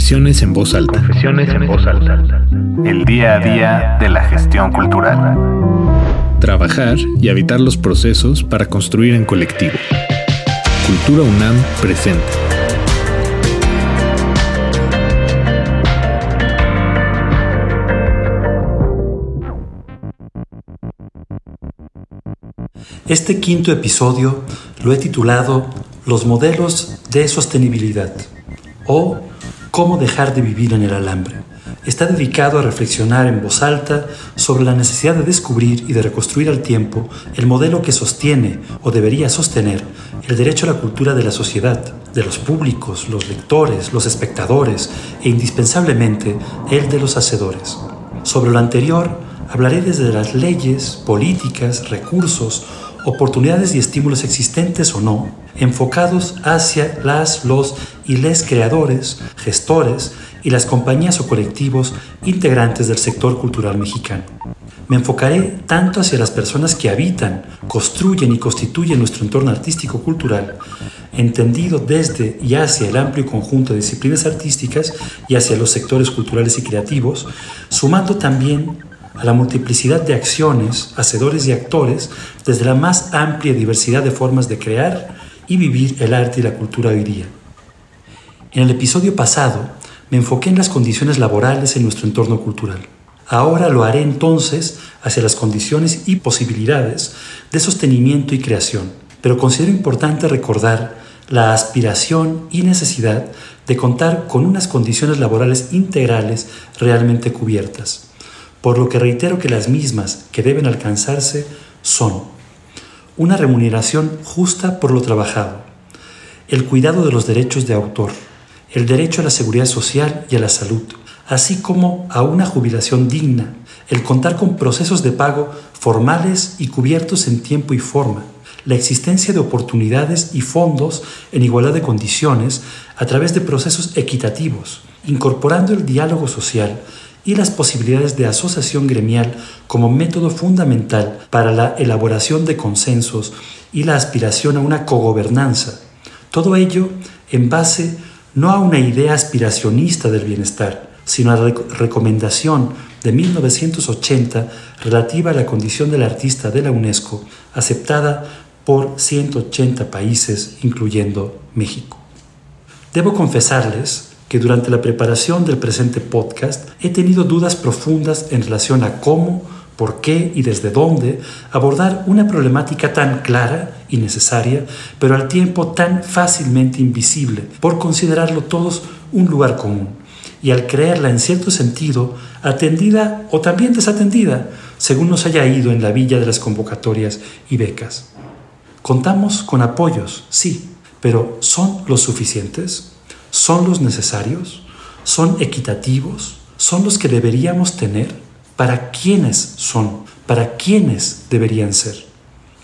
Confesiones en voz alta. Confesiones en voz alta. El día a día de la gestión cultural. Trabajar y habitar los procesos para construir en colectivo. Cultura UNAM presente. Este quinto episodio lo he titulado Los modelos de sostenibilidad o Cómo dejar de vivir en el alambre. Está dedicado a reflexionar en voz alta sobre la necesidad de descubrir y de reconstruir al tiempo el modelo que sostiene o debería sostener el derecho a la cultura de la sociedad, de los públicos, los lectores, los espectadores e indispensablemente el de los hacedores. Sobre lo anterior, hablaré desde las leyes, políticas, recursos, oportunidades y estímulos existentes o no, enfocados hacia las, los y les creadores, gestores y las compañías o colectivos integrantes del sector cultural mexicano. Me enfocaré tanto hacia las personas que habitan, construyen y constituyen nuestro entorno artístico-cultural, entendido desde y hacia el amplio conjunto de disciplinas artísticas y hacia los sectores culturales y creativos, sumando también a la multiplicidad de acciones, hacedores y actores desde la más amplia diversidad de formas de crear y vivir el arte y la cultura hoy día. En el episodio pasado me enfoqué en las condiciones laborales en nuestro entorno cultural. Ahora lo haré entonces hacia las condiciones y posibilidades de sostenimiento y creación, pero considero importante recordar la aspiración y necesidad de contar con unas condiciones laborales integrales realmente cubiertas por lo que reitero que las mismas que deben alcanzarse son una remuneración justa por lo trabajado, el cuidado de los derechos de autor, el derecho a la seguridad social y a la salud, así como a una jubilación digna, el contar con procesos de pago formales y cubiertos en tiempo y forma, la existencia de oportunidades y fondos en igualdad de condiciones a través de procesos equitativos, incorporando el diálogo social y las posibilidades de asociación gremial como método fundamental para la elaboración de consensos y la aspiración a una cogobernanza. Todo ello en base no a una idea aspiracionista del bienestar, sino a la recomendación de 1980 relativa a la condición del artista de la UNESCO, aceptada por 180 países, incluyendo México. Debo confesarles que durante la preparación del presente podcast he tenido dudas profundas en relación a cómo, por qué y desde dónde abordar una problemática tan clara y necesaria, pero al tiempo tan fácilmente invisible, por considerarlo todos un lugar común, y al creerla en cierto sentido atendida o también desatendida, según nos haya ido en la villa de las convocatorias y becas. Contamos con apoyos, sí, pero ¿son los suficientes? Son los necesarios, son equitativos, son los que deberíamos tener, para quiénes son, para quiénes deberían ser.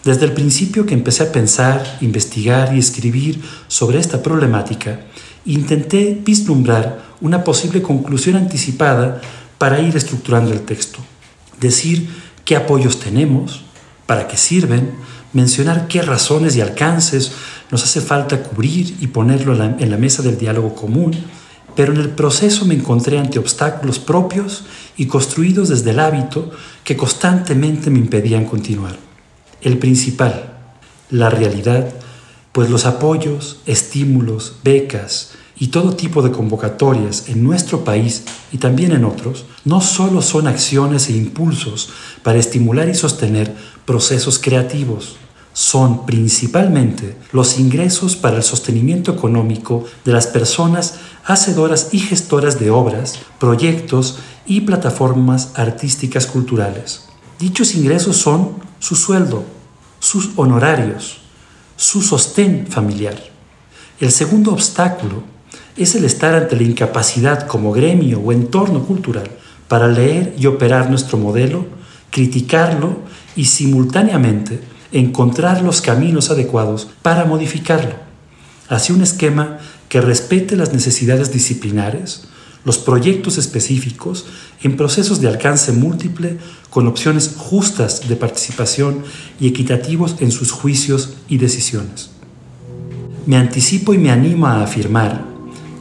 Desde el principio que empecé a pensar, investigar y escribir sobre esta problemática, intenté vislumbrar una posible conclusión anticipada para ir estructurando el texto. Decir qué apoyos tenemos, para qué sirven, mencionar qué razones y alcances nos hace falta cubrir y ponerlo en la, mesa del diálogo común, pero en el proceso me encontré ante obstáculos propios y construidos desde el hábito que constantemente me impedían continuar. El principal, la realidad, pues los apoyos, estímulos, becas y todo tipo de convocatorias en nuestro país y también en otros no solo son acciones e impulsos para estimular y sostener procesos creativos, son principalmente los ingresos para el sostenimiento económico de las personas hacedoras y gestoras de obras, proyectos y plataformas artísticas culturales. Dichos ingresos son su sueldo, sus honorarios, su sostén familiar. El segundo obstáculo es el estar ante la incapacidad como gremio o entorno cultural para leer y operar nuestro modelo, criticarlo y simultáneamente encontrar los caminos adecuados para modificarlo, hacia un esquema que respete las necesidades disciplinares, los proyectos específicos en procesos de alcance múltiple con opciones justas de participación y equitativos en sus juicios y decisiones. Me anticipo y me animo a afirmar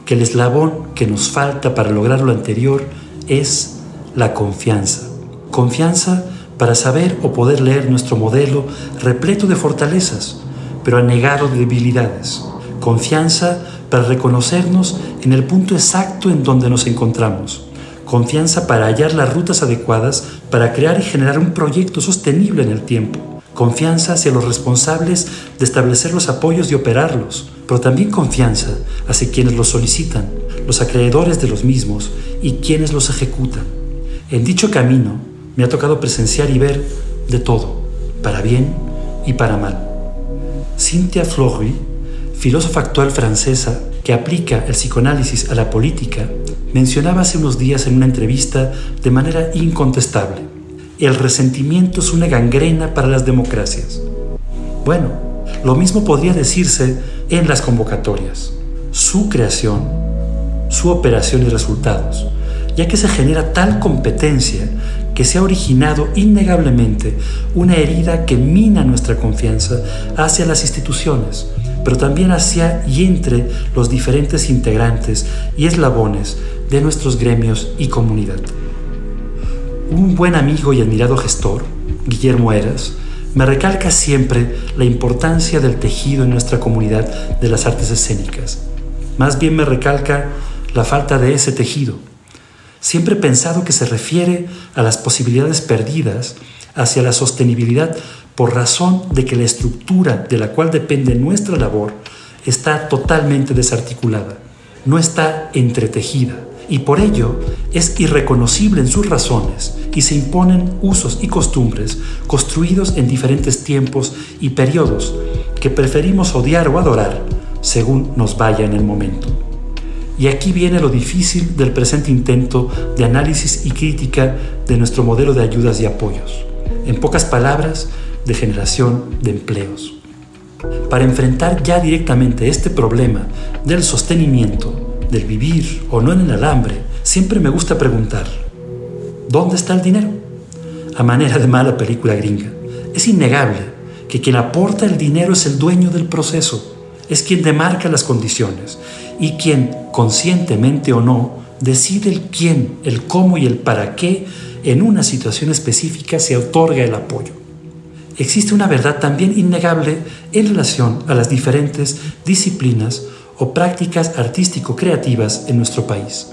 que el eslabón que nos falta para lograr lo anterior es la confianza. Confianza para saber o poder leer nuestro modelo repleto de fortalezas, pero anegado de debilidades. Confianza para reconocernos en el punto exacto en donde nos encontramos. Confianza para hallar las rutas adecuadas para crear y generar un proyecto sostenible en el tiempo. Confianza hacia los responsables de establecer los apoyos y operarlos, pero también confianza hacia quienes los solicitan, los acreedores de los mismos y quienes los ejecutan. En dicho camino me ha tocado presenciar y ver de todo, para bien y para mal. Cynthia Fleury, filósofa actual francesa que aplica el psicoanálisis a la política, mencionaba hace unos días en una entrevista de manera incontestable, el resentimiento es una gangrena para las democracias. Bueno, lo mismo podría decirse en las convocatorias. Su creación, su operación y resultados, ya que se genera tal competencia que se ha originado innegablemente una herida que mina nuestra confianza hacia las instituciones, pero también hacia y entre los diferentes integrantes y eslabones de nuestros gremios y comunidad. Un buen amigo y admirado gestor, Guillermo Eras, me recalca siempre la importancia del tejido en nuestra comunidad de las artes escénicas. Más bien me recalca la falta de ese tejido, Siempre he pensado que se refiere a las posibilidades perdidas hacia la sostenibilidad por razón de que la estructura de la cual depende nuestra labor está totalmente desarticulada, no está entretejida y por ello es irreconocible en sus razones y se imponen usos y costumbres construidos en diferentes tiempos y periodos que preferimos odiar o adorar según nos vaya en el momento. Y aquí viene lo difícil del presente intento de análisis y crítica de nuestro modelo de ayudas y apoyos. En pocas palabras, de generación de empleos. Para enfrentar ya directamente este problema del sostenimiento, del vivir o no en el alambre, siempre me gusta preguntar, ¿dónde está el dinero? A manera de mala película gringa. Es innegable que quien aporta el dinero es el dueño del proceso, es quien demarca las condiciones y quien, conscientemente o no, decide el quién, el cómo y el para qué en una situación específica se otorga el apoyo. Existe una verdad también innegable en relación a las diferentes disciplinas o prácticas artístico-creativas en nuestro país.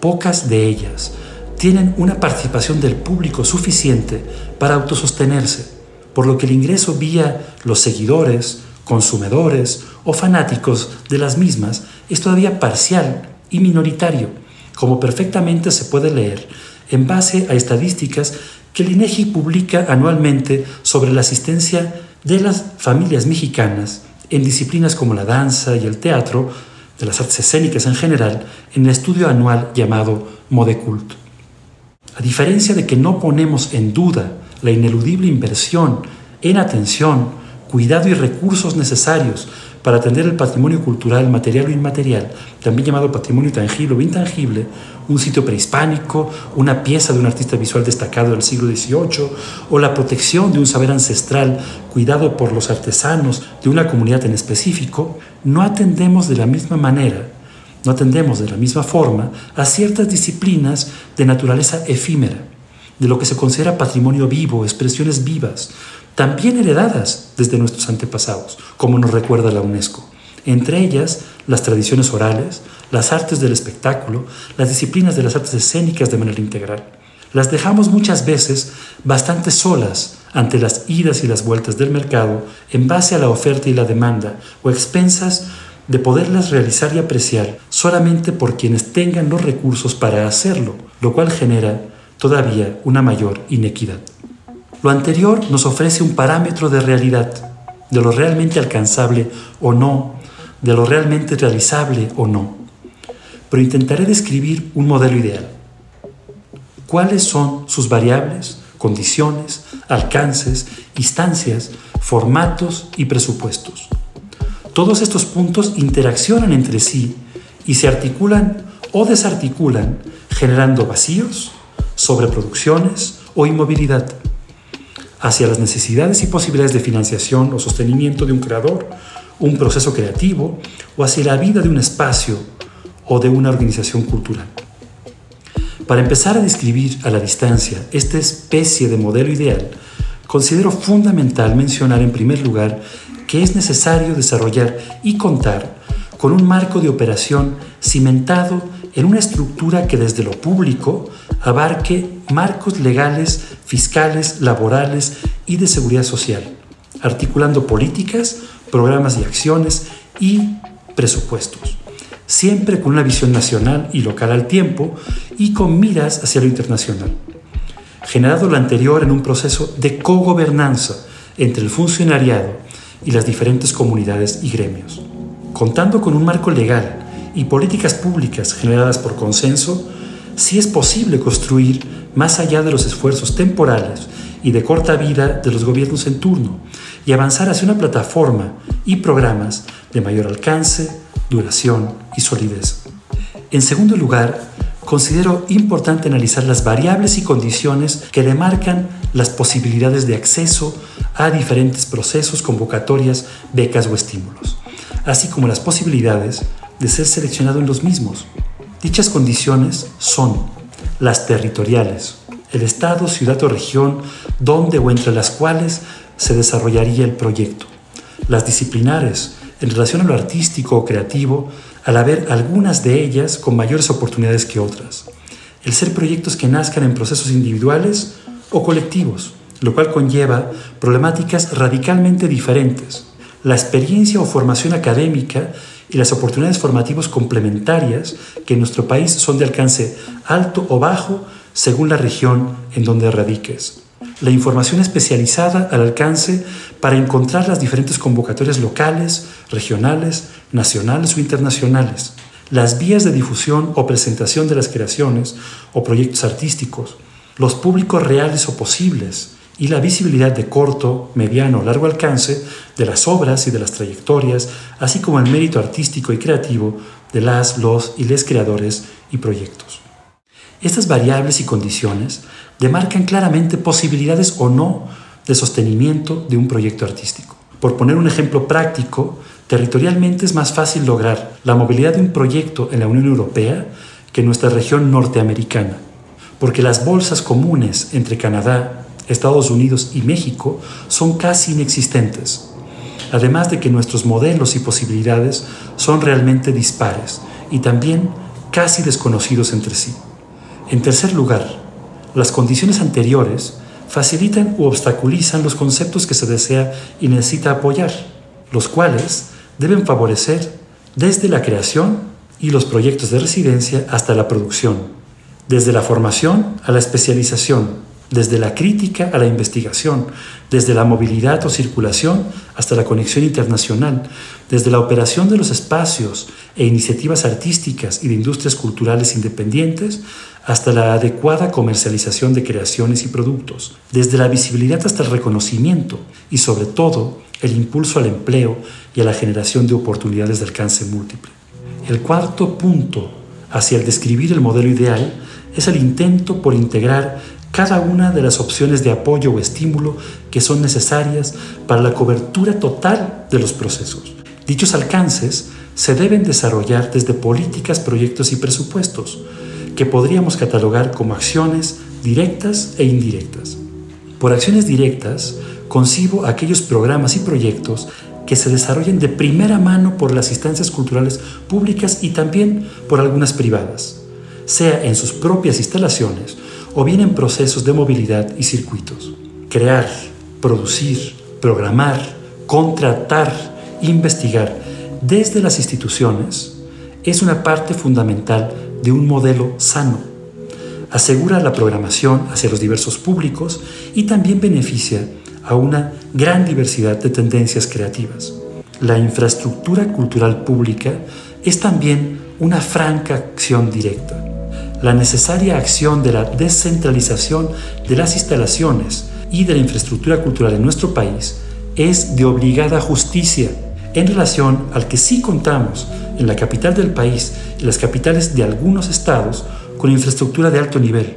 Pocas de ellas tienen una participación del público suficiente para autosostenerse, por lo que el ingreso vía los seguidores, consumidores o fanáticos de las mismas es todavía parcial y minoritario, como perfectamente se puede leer en base a estadísticas que el publica anualmente sobre la asistencia de las familias mexicanas en disciplinas como la danza y el teatro, de las artes escénicas en general, en el estudio anual llamado Modecult. A diferencia de que no ponemos en duda la ineludible inversión en atención, cuidado y recursos necesarios para atender el patrimonio cultural, material o inmaterial, también llamado patrimonio tangible o intangible, un sitio prehispánico, una pieza de un artista visual destacado del siglo XVIII, o la protección de un saber ancestral cuidado por los artesanos de una comunidad en específico, no atendemos de la misma manera, no atendemos de la misma forma a ciertas disciplinas de naturaleza efímera, de lo que se considera patrimonio vivo, expresiones vivas, también heredadas desde nuestros antepasados, como nos recuerda la UNESCO. Entre ellas, las tradiciones orales, las artes del espectáculo, las disciplinas de las artes escénicas de manera integral. Las dejamos muchas veces bastante solas ante las idas y las vueltas del mercado en base a la oferta y la demanda o expensas de poderlas realizar y apreciar solamente por quienes tengan los recursos para hacerlo, lo cual genera todavía una mayor inequidad. Lo anterior nos ofrece un parámetro de realidad, de lo realmente alcanzable o no, de lo realmente realizable o no. Pero intentaré describir un modelo ideal. ¿Cuáles son sus variables, condiciones, alcances, instancias, formatos y presupuestos? Todos estos puntos interaccionan entre sí y se articulan o desarticulan generando vacíos, sobreproducciones o inmovilidad hacia las necesidades y posibilidades de financiación o sostenimiento de un creador, un proceso creativo o hacia la vida de un espacio o de una organización cultural. Para empezar a describir a la distancia esta especie de modelo ideal, considero fundamental mencionar en primer lugar que es necesario desarrollar y contar con un marco de operación cimentado en una estructura que desde lo público abarque marcos legales, fiscales, laborales y de seguridad social, articulando políticas, programas y acciones y presupuestos, siempre con una visión nacional y local al tiempo y con miras hacia lo internacional. Generado lo anterior en un proceso de cogobernanza entre el funcionariado y las diferentes comunidades y gremios. Contando con un marco legal y políticas públicas generadas por consenso, sí es posible construir más allá de los esfuerzos temporales y de corta vida de los gobiernos en turno y avanzar hacia una plataforma y programas de mayor alcance, duración y solidez. En segundo lugar, considero importante analizar las variables y condiciones que demarcan las posibilidades de acceso a diferentes procesos, convocatorias, becas o estímulos, así como las posibilidades de ser seleccionado en los mismos. Dichas condiciones son las territoriales, el estado, ciudad o región donde o entre las cuales se desarrollaría el proyecto, las disciplinares, en relación a lo artístico o creativo, al haber algunas de ellas con mayores oportunidades que otras. El ser proyectos que nazcan en procesos individuales o colectivos, lo cual conlleva problemáticas radicalmente diferentes. La experiencia o formación académica y las oportunidades formativas complementarias que en nuestro país son de alcance alto o bajo según la región en donde radiques. La información especializada al alcance para encontrar las diferentes convocatorias locales, regionales, nacionales o internacionales, las vías de difusión o presentación de las creaciones o proyectos artísticos, los públicos reales o posibles y la visibilidad de corto, mediano o largo alcance de las obras y de las trayectorias, así como el mérito artístico y creativo de las, los y les creadores y proyectos. Estas variables y condiciones demarcan claramente posibilidades o no de sostenimiento de un proyecto artístico. Por poner un ejemplo práctico, territorialmente es más fácil lograr la movilidad de un proyecto en la Unión Europea que en nuestra región norteamericana, porque las bolsas comunes entre Canadá, Estados Unidos y México son casi inexistentes, además de que nuestros modelos y posibilidades son realmente dispares y también casi desconocidos entre sí. En tercer lugar, las condiciones anteriores facilitan u obstaculizan los conceptos que se desea y necesita apoyar, los cuales deben favorecer desde la creación y los proyectos de residencia hasta la producción, desde la formación a la especialización, desde la crítica a la investigación, desde la movilidad o circulación hasta la conexión internacional, desde la operación de los espacios e iniciativas artísticas y de industrias culturales independientes hasta la adecuada comercialización de creaciones y productos, desde la visibilidad hasta el reconocimiento y sobre todo el impulso al empleo y a la generación de oportunidades de alcance múltiple. El cuarto punto hacia el describir el modelo ideal es el intento por integrar cada una de las opciones de apoyo o estímulo que son necesarias para la cobertura total de los procesos. Dichos alcances se deben desarrollar desde políticas, proyectos y presupuestos, que podríamos catalogar como acciones directas e indirectas. Por acciones directas, concibo aquellos programas y proyectos que se desarrollen de primera mano por las instancias culturales públicas y también por algunas privadas, sea en sus propias instalaciones o bien en procesos de movilidad y circuitos. Crear, producir, programar, contratar, investigar desde las instituciones es una parte fundamental de un modelo sano. Asegura la programación hacia los diversos públicos y también beneficia a una gran diversidad de tendencias creativas. La infraestructura cultural pública es también una franca acción directa la necesaria acción de la descentralización de las instalaciones y de la infraestructura cultural en nuestro país es de obligada justicia en relación al que sí contamos en la capital del país y las capitales de algunos estados con infraestructura de alto nivel,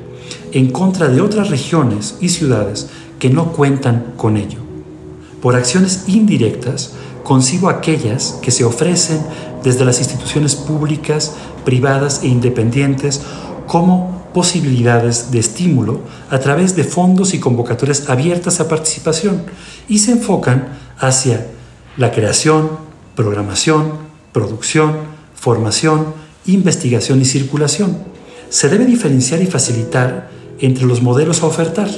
en contra de otras regiones y ciudades que no cuentan con ello. Por acciones indirectas, concibo aquellas que se ofrecen desde las instituciones públicas privadas e independientes como posibilidades de estímulo a través de fondos y convocatorias abiertas a participación y se enfocan hacia la creación, programación, producción, formación, investigación y circulación. Se debe diferenciar y facilitar entre los modelos a ofertar,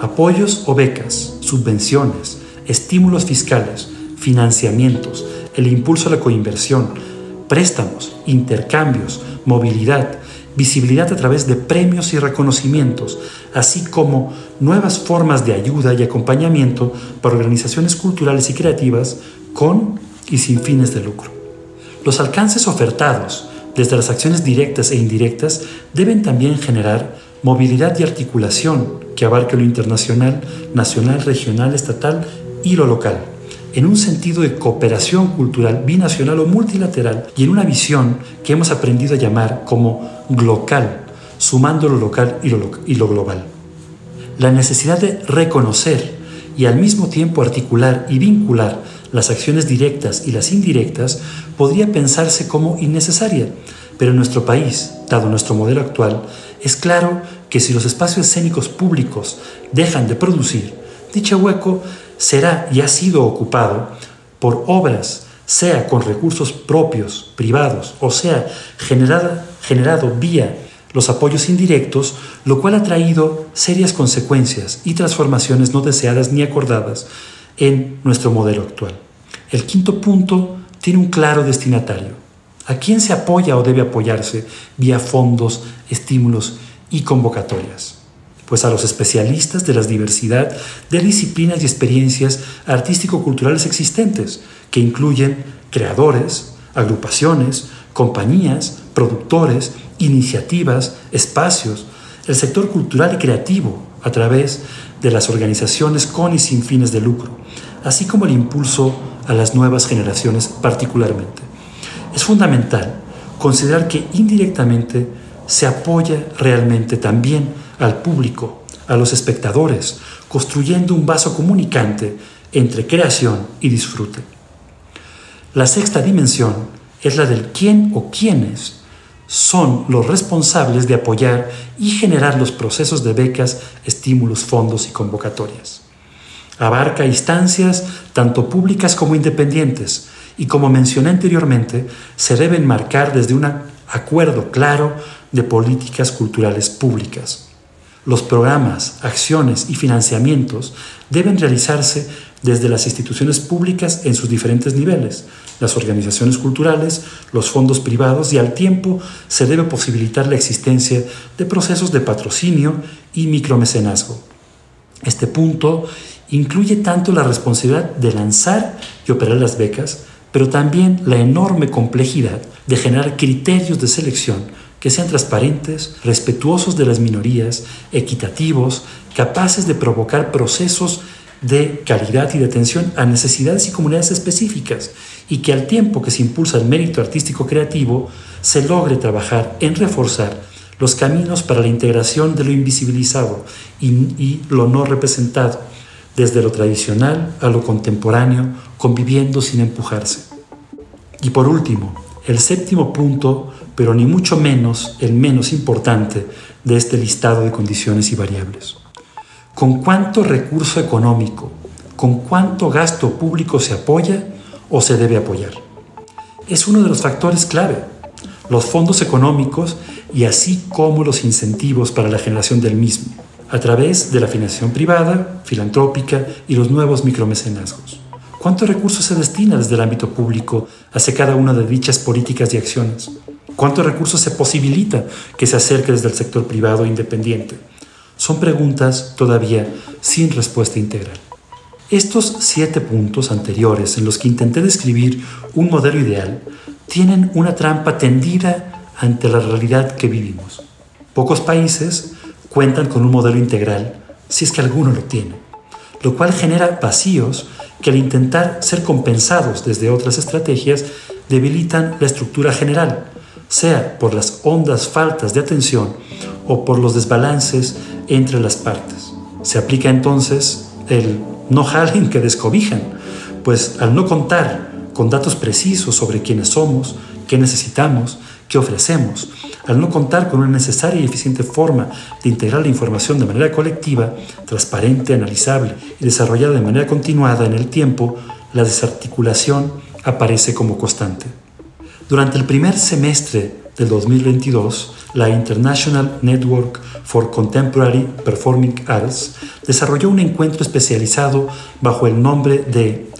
apoyos o becas, subvenciones, estímulos fiscales, financiamientos, el impulso a la coinversión, préstamos, intercambios, movilidad, visibilidad a través de premios y reconocimientos, así como nuevas formas de ayuda y acompañamiento para organizaciones culturales y creativas con y sin fines de lucro. Los alcances ofertados desde las acciones directas e indirectas deben también generar movilidad y articulación que abarque lo internacional, nacional, regional, estatal y lo local en un sentido de cooperación cultural binacional o multilateral y en una visión que hemos aprendido a llamar como glocal, sumando lo local y lo, y lo global. La necesidad de reconocer y al mismo tiempo articular y vincular las acciones directas y las indirectas podría pensarse como innecesaria, pero en nuestro país, dado nuestro modelo actual, es claro que si los espacios escénicos públicos dejan de producir, dicho hueco será y ha sido ocupado por obras, sea con recursos propios, privados, o sea, generado vía los apoyos indirectos, lo cual ha traído serias consecuencias y transformaciones no deseadas ni acordadas en nuestro modelo actual. El quinto punto tiene un claro destinatario. ¿A quién se apoya o debe apoyarse vía fondos, estímulos y convocatorias? Pues a los especialistas de la diversidad de disciplinas y experiencias artístico-culturales existentes, que incluyen creadores, agrupaciones, compañías, productores, iniciativas, espacios, el sector cultural y creativo a través de las organizaciones con y sin fines de lucro, así como el impulso a las nuevas generaciones particularmente. Es fundamental considerar que indirectamente se apoya realmente también al público, a los espectadores, construyendo un vaso comunicante entre creación y disfrute. La sexta dimensión es la del quién o quiénes son los responsables de apoyar y generar los procesos de becas, estímulos, fondos y convocatorias. Abarca instancias tanto públicas como independientes y como mencioné anteriormente, se deben marcar desde un acuerdo claro de políticas culturales públicas. Los programas, acciones y financiamientos deben realizarse desde las instituciones públicas en sus diferentes niveles, las organizaciones culturales, los fondos privados y al tiempo se debe posibilitar la existencia de procesos de patrocinio y micromecenazgo. Este punto incluye tanto la responsabilidad de lanzar y operar las becas, pero también la enorme complejidad de generar criterios de selección que sean transparentes, respetuosos de las minorías, equitativos, capaces de provocar procesos de calidad y de atención a necesidades y comunidades específicas y que al tiempo que se impulsa el mérito artístico creativo, se logre trabajar en reforzar los caminos para la integración de lo invisibilizado y, lo no representado, desde lo tradicional a lo contemporáneo, conviviendo sin empujarse. Y por último, el séptimo punto pero ni mucho menos el menos importante de este listado de condiciones y variables. ¿Con cuánto recurso económico, con cuánto gasto público se apoya o se debe apoyar? Es uno de los factores clave. Los fondos económicos y así como los incentivos para la generación del mismo, a través de la financiación privada, filantrópica y los nuevos micromecenazgos. ¿Cuántos recursos se destina desde el ámbito público hacia cada una de dichas políticas y acciones? ¿Cuántos recursos se posibilita que se acerque desde el sector privado e independiente? Son preguntas todavía sin respuesta integral. Estos siete puntos anteriores en los que intenté describir un modelo ideal tienen una trampa tendida ante la realidad que vivimos. Pocos países cuentan con un modelo integral, si es que alguno lo tiene, lo cual genera vacíos que al intentar ser compensados desde otras estrategias debilitan la estructura general, sea por las hondas faltas de atención o por los desbalances entre las partes. Se aplica entonces el no jalen que descobijan, pues al no contar con datos precisos sobre quiénes somos, qué necesitamos, que ofrecemos, al no contar con una necesaria y eficiente forma de integrar la información de manera colectiva, transparente, analizable y desarrollada de manera continuada en el tiempo, la desarticulación aparece como constante. Durante el primer semestre del 2022, la International Network for Contemporary Performing Arts desarrolló un encuentro especializado bajo el nombre de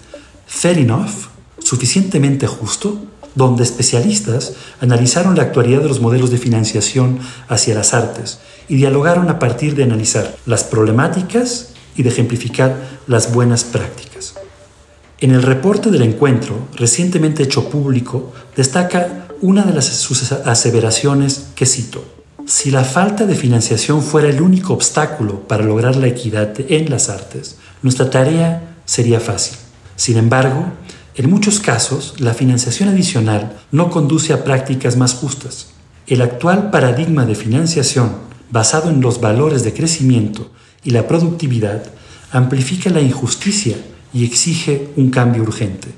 Fair Enough, suficientemente justo, donde especialistas analizaron la actualidad de los modelos de financiación hacia las artes y dialogaron a partir de analizar las problemáticas y de ejemplificar las buenas prácticas. En el reporte del encuentro, recientemente hecho público, destaca una de las, sus aseveraciones que cito. Si la falta de financiación fuera el único obstáculo para lograr la equidad en las artes, nuestra tarea sería fácil. Sin embargo, en muchos casos, la financiación adicional no conduce a prácticas más justas. El actual paradigma de financiación, basado en los valores de crecimiento y la productividad, amplifica la injusticia y exige un cambio urgente.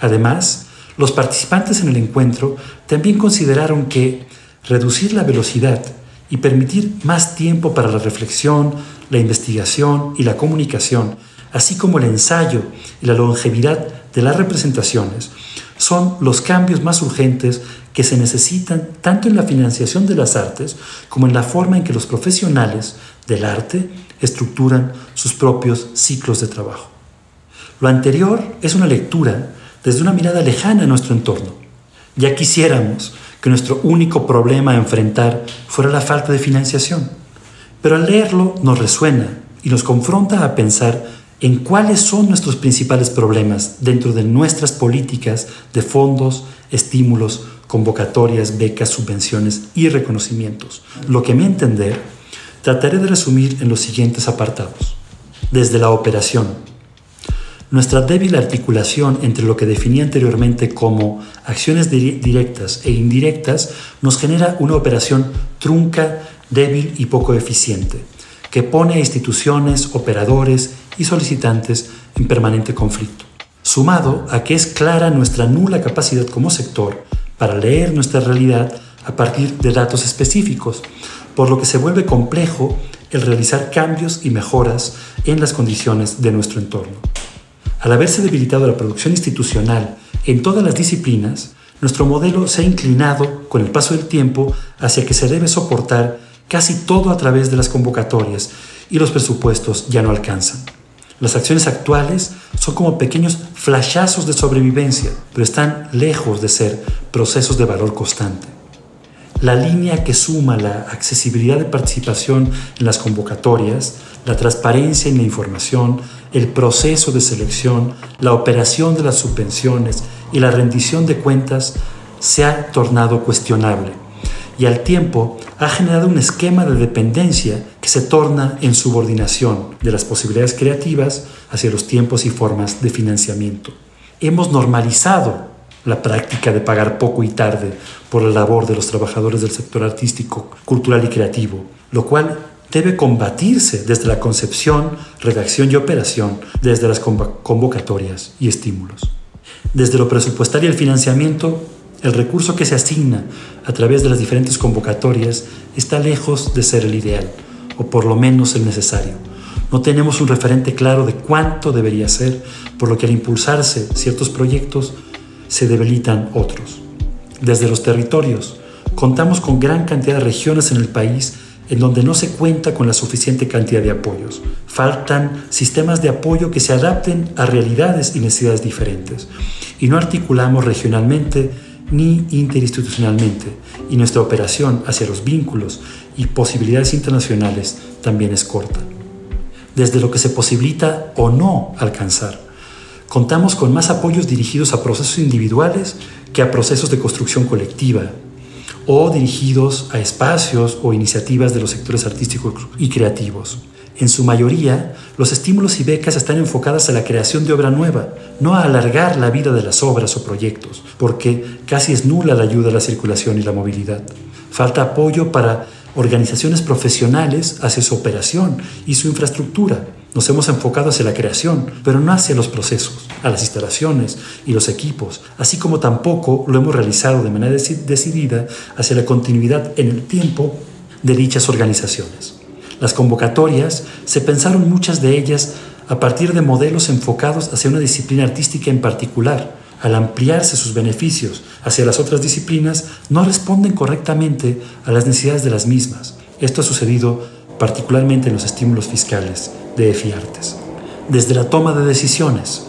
Además, los participantes en el encuentro también consideraron que reducir la velocidad y permitir más tiempo para la reflexión, la investigación y la comunicación, así como el ensayo y la longevidad de las representaciones, son los cambios más urgentes que se necesitan tanto en la financiación de las artes como en la forma en que los profesionales del arte estructuran sus propios ciclos de trabajo. Lo anterior es una lectura desde una mirada lejana a nuestro entorno. Ya quisiéramos que nuestro único problema a enfrentar fuera la falta de financiación, pero al leerlo nos resuena y nos confronta a pensar en cuáles son nuestros principales problemas dentro de nuestras políticas de fondos, estímulos, convocatorias, becas, subvenciones y reconocimientos. Lo que a mi entender trataré de resumir en los siguientes apartados. Desde la operación, nuestra débil articulación entre lo que definía anteriormente como acciones directas e indirectas nos genera una operación trunca, débil y poco eficiente, que pone a instituciones, operadores y solicitantes en permanente conflicto. Sumado a que es clara nuestra nula capacidad como sector para leer nuestra realidad a partir de datos específicos, por lo que se vuelve complejo el realizar cambios y mejoras en las condiciones de nuestro entorno. Al haberse debilitado la producción institucional en todas las disciplinas, nuestro modelo se ha inclinado con el paso del tiempo hacia que se debe soportar casi todo a través de las convocatorias y los presupuestos ya no alcanzan. Las acciones actuales son como pequeños flashazos de sobrevivencia, pero están lejos de ser procesos de valor constante. La línea que suma la accesibilidad de participación en las convocatorias, la transparencia en la información, el proceso de selección, la operación de las subvenciones y la rendición de cuentas se ha tornado cuestionable y al tiempo ha generado un esquema de dependencia que se torna en subordinación de las posibilidades creativas hacia los tiempos y formas de financiamiento. Hemos normalizado la práctica de pagar poco y tarde por la labor de los trabajadores del sector artístico, cultural y creativo, lo cual debe combatirse desde la concepción, redacción y operación, desde las convocatorias y estímulos. Desde lo presupuestario y el financiamiento, el recurso que se asigna a través de las diferentes convocatorias está lejos de ser el ideal, o por lo menos el necesario. No tenemos un referente claro de cuánto debería ser, por lo que al impulsarse ciertos proyectos se debilitan otros. Desde los territorios, contamos con gran cantidad de regiones en el país en donde no se cuenta con la suficiente cantidad de apoyos. Faltan sistemas de apoyo que se adapten a realidades y necesidades diferentes. Y no articulamos regionalmente ni interinstitucionalmente. Y nuestra operación hacia los vínculos y posibilidades internacionales también es corta. Desde lo que se posibilita o no alcanzar. Contamos con más apoyos dirigidos a procesos individuales que a procesos de construcción colectiva, o dirigidos a espacios o iniciativas de los sectores artísticos y creativos. En su mayoría, los estímulos y becas están enfocadas a la creación de obra nueva, no a alargar la vida de las obras o proyectos, porque casi es nula la ayuda a la circulación y la movilidad. Falta apoyo para organizaciones profesionales hacia su operación y su infraestructura. Nos hemos enfocado hacia la creación, pero no hacia los procesos. a las instalaciones y los equipos, así como tampoco lo hemos realizado de manera decidida hacia la continuidad en el tiempo de dichas organizaciones. Las convocatorias se pensaron muchas de ellas a partir de modelos enfocados hacia una disciplina artística en particular. Al ampliarse sus beneficios hacia las otras disciplinas, no responden correctamente a las necesidades de las mismas. Esto ha sucedido particularmente en los estímulos fiscales de EFIARTES. Desde la toma de decisiones,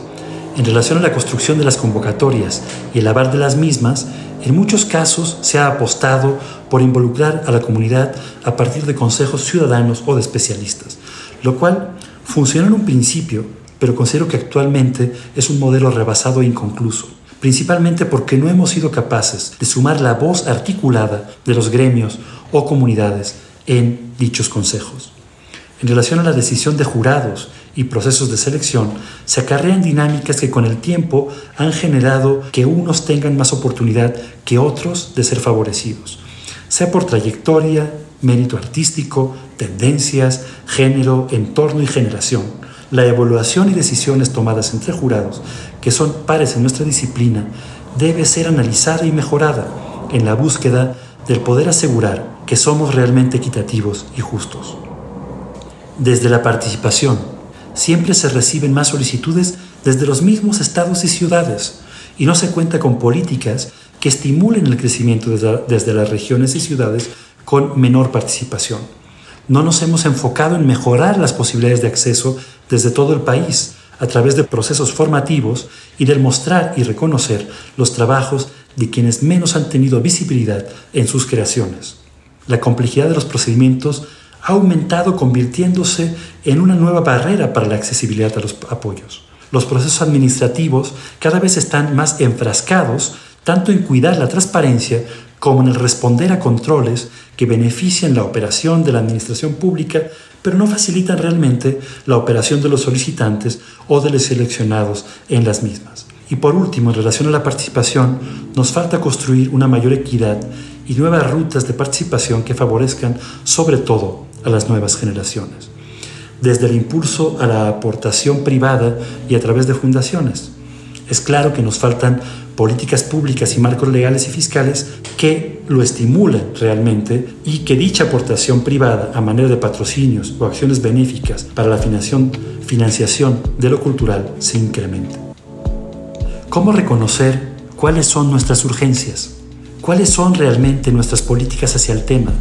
en relación a la construcción de las convocatorias y el aval de las mismas, en muchos casos se ha apostado por involucrar a la comunidad a partir de consejos ciudadanos o de especialistas, lo cual funcionó en un principio, pero considero que actualmente es un modelo rebasado e inconcluso, principalmente porque no hemos sido capaces de sumar la voz articulada de los gremios o comunidades en dichos consejos. En relación a la decisión de jurados y procesos de selección, se acarrean dinámicas que con el tiempo han generado que unos tengan más oportunidad que otros de ser favorecidos, sea por trayectoria, mérito artístico, tendencias, género, entorno y generación. La evaluación y decisiones tomadas entre jurados, que son pares en nuestra disciplina, debe ser analizada y mejorada en la búsqueda del poder asegurar que somos realmente equitativos y justos. Desde la participación, siempre se reciben más solicitudes desde los mismos estados y ciudades, y no se cuenta con políticas que estimulen el crecimiento desde, las regiones y ciudades con menor participación. No nos hemos enfocado en mejorar las posibilidades de acceso desde todo el país a través de procesos formativos y del mostrar y reconocer los trabajos de quienes menos han tenido visibilidad en sus creaciones. La complejidad de los procedimientos ha aumentado convirtiéndose en una nueva barrera para la accesibilidad a los apoyos. Los procesos administrativos cada vez están más enfrascados tanto en cuidar la transparencia como en el responder a controles que benefician la operación de la administración pública, pero no facilitan realmente la operación de los solicitantes o de los seleccionados en las mismas. Y por último, en relación a la participación, nos falta construir una mayor equidad y nuevas rutas de participación que favorezcan sobre todo a las nuevas generaciones. Desde el impulso a la aportación privada y a través de fundaciones. Es claro que nos faltan políticas públicas y marcos legales y fiscales que lo estimulen realmente y que dicha aportación privada a manera de patrocinios o acciones benéficas para la financiación, de lo cultural se incremente. ¿Cómo reconocer cuáles son nuestras urgencias? ¿Cuáles son realmente nuestras políticas hacia el tema?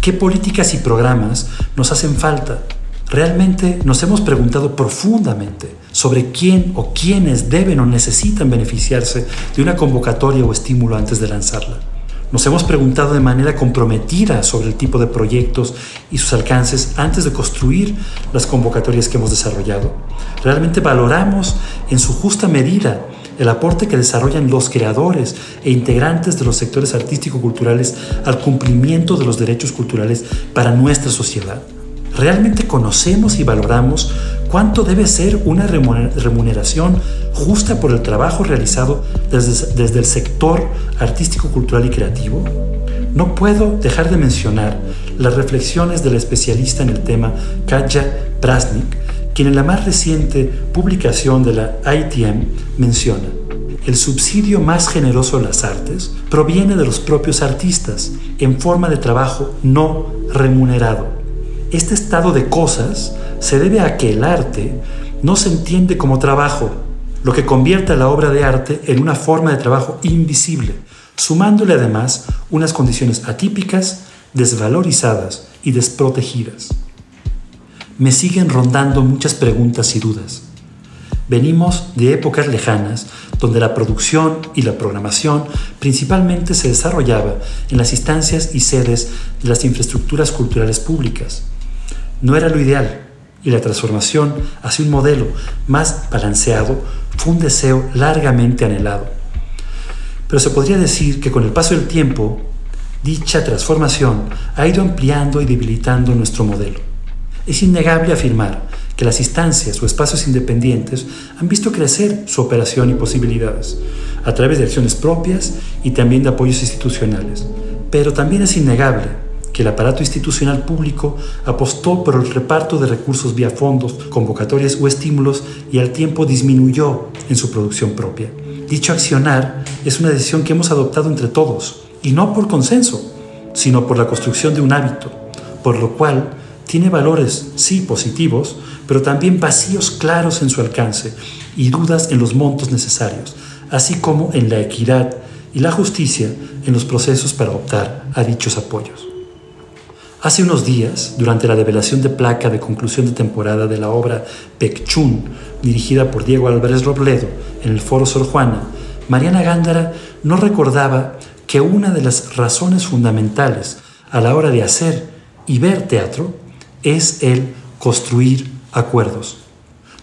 ¿Qué políticas y programas nos hacen falta? Realmente nos hemos preguntado profundamente sobre quién o quiénes deben o necesitan beneficiarse de una convocatoria o estímulo antes de lanzarla. Nos hemos preguntado de manera comprometida sobre el tipo de proyectos y sus alcances antes de construir las convocatorias que hemos desarrollado. Realmente valoramos en su justa medida el aporte que desarrollan los creadores e integrantes de los sectores artístico-culturales al cumplimiento de los derechos culturales para nuestra sociedad. ¿Realmente conocemos y valoramos cuánto debe ser una remuneración justa por el trabajo realizado desde, el sector artístico, cultural y creativo? No puedo dejar de mencionar las reflexiones del especialista en el tema Katja Prasnik, quien en la más reciente publicación de la ITM menciona, el subsidio más generoso de las artes proviene de los propios artistas en forma de trabajo no remunerado. Este estado de cosas se debe a que el arte no se entiende como trabajo, lo que convierte a la obra de arte en una forma de trabajo invisible, sumándole además unas condiciones atípicas, desvalorizadas y desprotegidas me siguen rondando muchas preguntas y dudas. Venimos de épocas lejanas donde la producción y la programación principalmente se desarrollaba en las instancias y sedes de las infraestructuras culturales públicas. No era lo ideal y la transformación hacia un modelo más balanceado fue un deseo largamente anhelado. Pero se podría decir que con el paso del tiempo, dicha transformación ha ido ampliando y debilitando nuestro modelo. Es innegable afirmar que las instancias o espacios independientes han visto crecer su operación y posibilidades a través de acciones propias y también de apoyos institucionales. Pero también es innegable que el aparato institucional público apostó por el reparto de recursos vía fondos, convocatorias o estímulos y al tiempo disminuyó en su producción propia. Dicho accionar es una decisión que hemos adoptado entre todos, y no por consenso, sino por la construcción de un hábito, por lo cual tiene valores, sí, positivos, pero también vacíos claros en su alcance y dudas en los montos necesarios, así como en la equidad y la justicia en los procesos para optar a dichos apoyos. Hace unos días, durante la develación de placa de conclusión de temporada de la obra Pekchun, dirigida por Diego Álvarez Robledo en el Foro Sor Juana, Mariana Gándara no recordaba que una de las razones fundamentales a la hora de hacer y ver teatro es el construir acuerdos.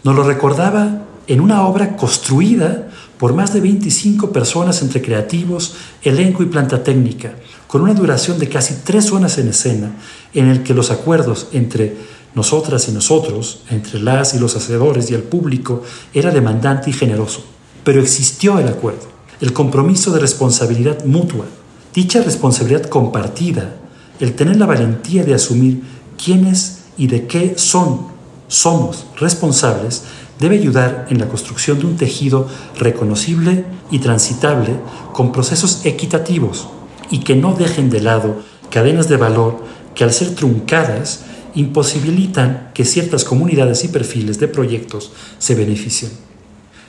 Nos lo recordaba en una obra construida por más de 25 personas entre creativos, elenco y planta técnica, con una duración de casi tres horas en escena, en el que los acuerdos entre nosotras y nosotros, entre las y los hacedores y el público, era demandante y generoso. Pero existió el acuerdo, el compromiso de responsabilidad mutua. Dicha responsabilidad compartida, el tener la valentía de asumir quiénes y de qué son, somos responsables, debe ayudar en la construcción de un tejido reconocible y transitable con procesos equitativos y que no dejen de lado cadenas de valor que al ser truncadas imposibilitan que ciertas comunidades y perfiles de proyectos se beneficien.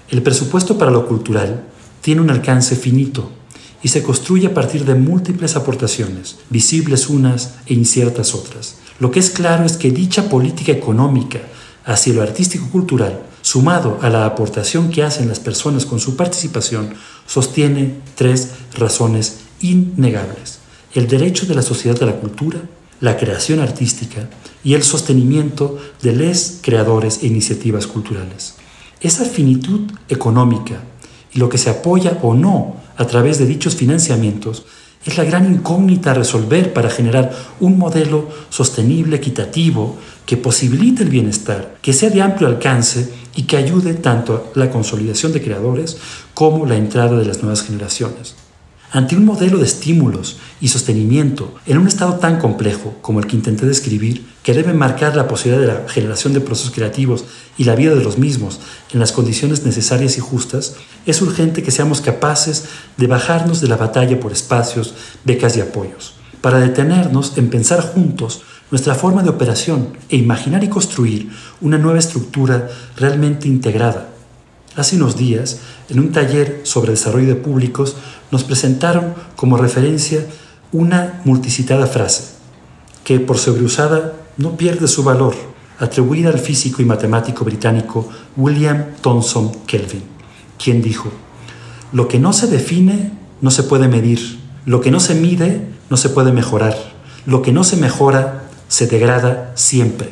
El presupuesto para lo cultural tiene un alcance finito y se construye a partir de múltiples aportaciones, visibles unas e inciertas otras. Lo que es claro es que dicha política económica hacia lo artístico-cultural, sumado a la aportación que hacen las personas con su participación, sostiene tres razones innegables. El derecho de la sociedad a la cultura, la creación artística y el sostenimiento de les creadores e iniciativas culturales. Esa finitud económica y lo que se apoya o no a través de dichos financiamientos es la gran incógnita a resolver para generar un modelo sostenible, equitativo, que posibilite el bienestar, que sea de amplio alcance y que ayude tanto a la consolidación de creadores como la entrada de las nuevas generaciones. Ante un modelo de estímulos y sostenimiento en un estado tan complejo como el que intenté describir, que debe marcar la posibilidad de la generación de procesos creativos y la vida de los mismos en las condiciones necesarias y justas, es urgente que seamos capaces de bajarnos de la batalla por espacios, becas y apoyos, para detenernos en pensar juntos nuestra forma de operación e imaginar y construir una nueva estructura realmente integrada. Hace unos días, en un taller sobre desarrollo de públicos, nos presentaron como referencia una multicitada frase, que por sobreusada no pierde su valor, atribuida al físico y matemático británico William Thomson Kelvin, quien dijo, lo que no se define no se puede medir, lo que no se mide no se puede mejorar, lo que no se mejora se degrada siempre.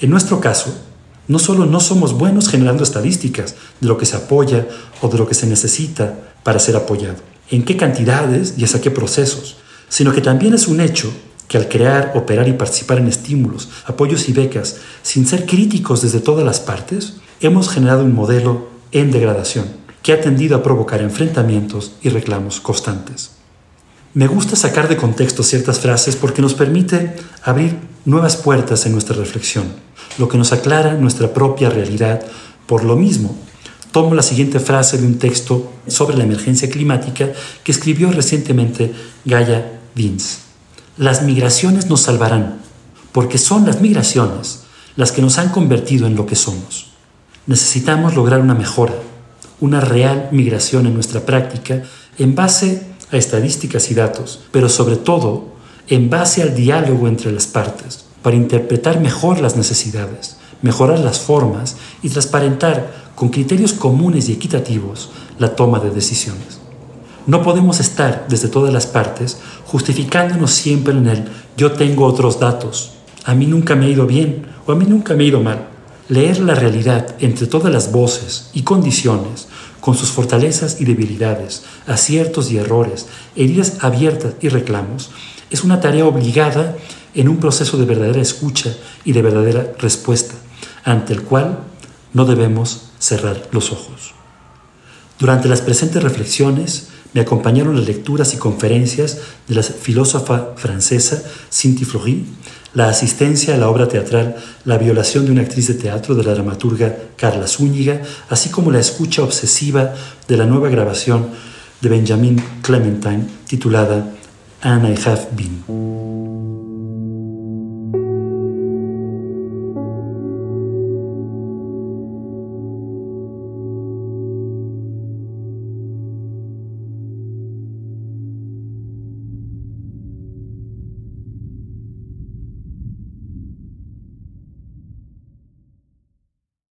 En nuestro caso, no solo no somos buenos generando estadísticas de lo que se apoya o de lo que se necesita para ser apoyado, en qué cantidades y hasta qué procesos, sino que también es un hecho que al crear, operar y participar en estímulos, apoyos y becas, sin ser críticos desde todas las partes, hemos generado un modelo en degradación que ha tendido a provocar enfrentamientos y reclamos constantes. Me gusta sacar de contexto ciertas frases porque nos permite abrir nuevas puertas en nuestra reflexión, lo que nos aclara nuestra propia realidad. Por lo mismo, tomo la siguiente frase de un texto sobre la emergencia climática que escribió recientemente Gaia Vince. Las migraciones nos salvarán, porque son las migraciones las que nos han convertido en lo que somos. Necesitamos lograr una mejora, una real migración en nuestra práctica en base a estadísticas y datos, pero sobre todo en base al diálogo entre las partes, para interpretar mejor las necesidades, mejorar las formas y transparentar con criterios comunes y equitativos la toma de decisiones. No podemos estar desde todas las partes justificándonos siempre en el yo tengo otros datos, a mí nunca me ha ido bien o a mí nunca me ha ido mal. Leer la realidad entre todas las voces y condiciones, con sus fortalezas y debilidades, aciertos y errores, heridas abiertas y reclamos, es una tarea obligada en un proceso de verdadera escucha y de verdadera respuesta, ante el cual no debemos cerrar los ojos. Durante las presentes reflexiones, Me acompañaron las lecturas y conferencias de la filósofa francesa Cinti Fleury, la asistencia a la obra teatral La violación de una actriz de teatro de la dramaturga Carla Zúñiga, así como la escucha obsesiva de la nueva grabación de Benjamin Clementine titulada أنا يخاف بيني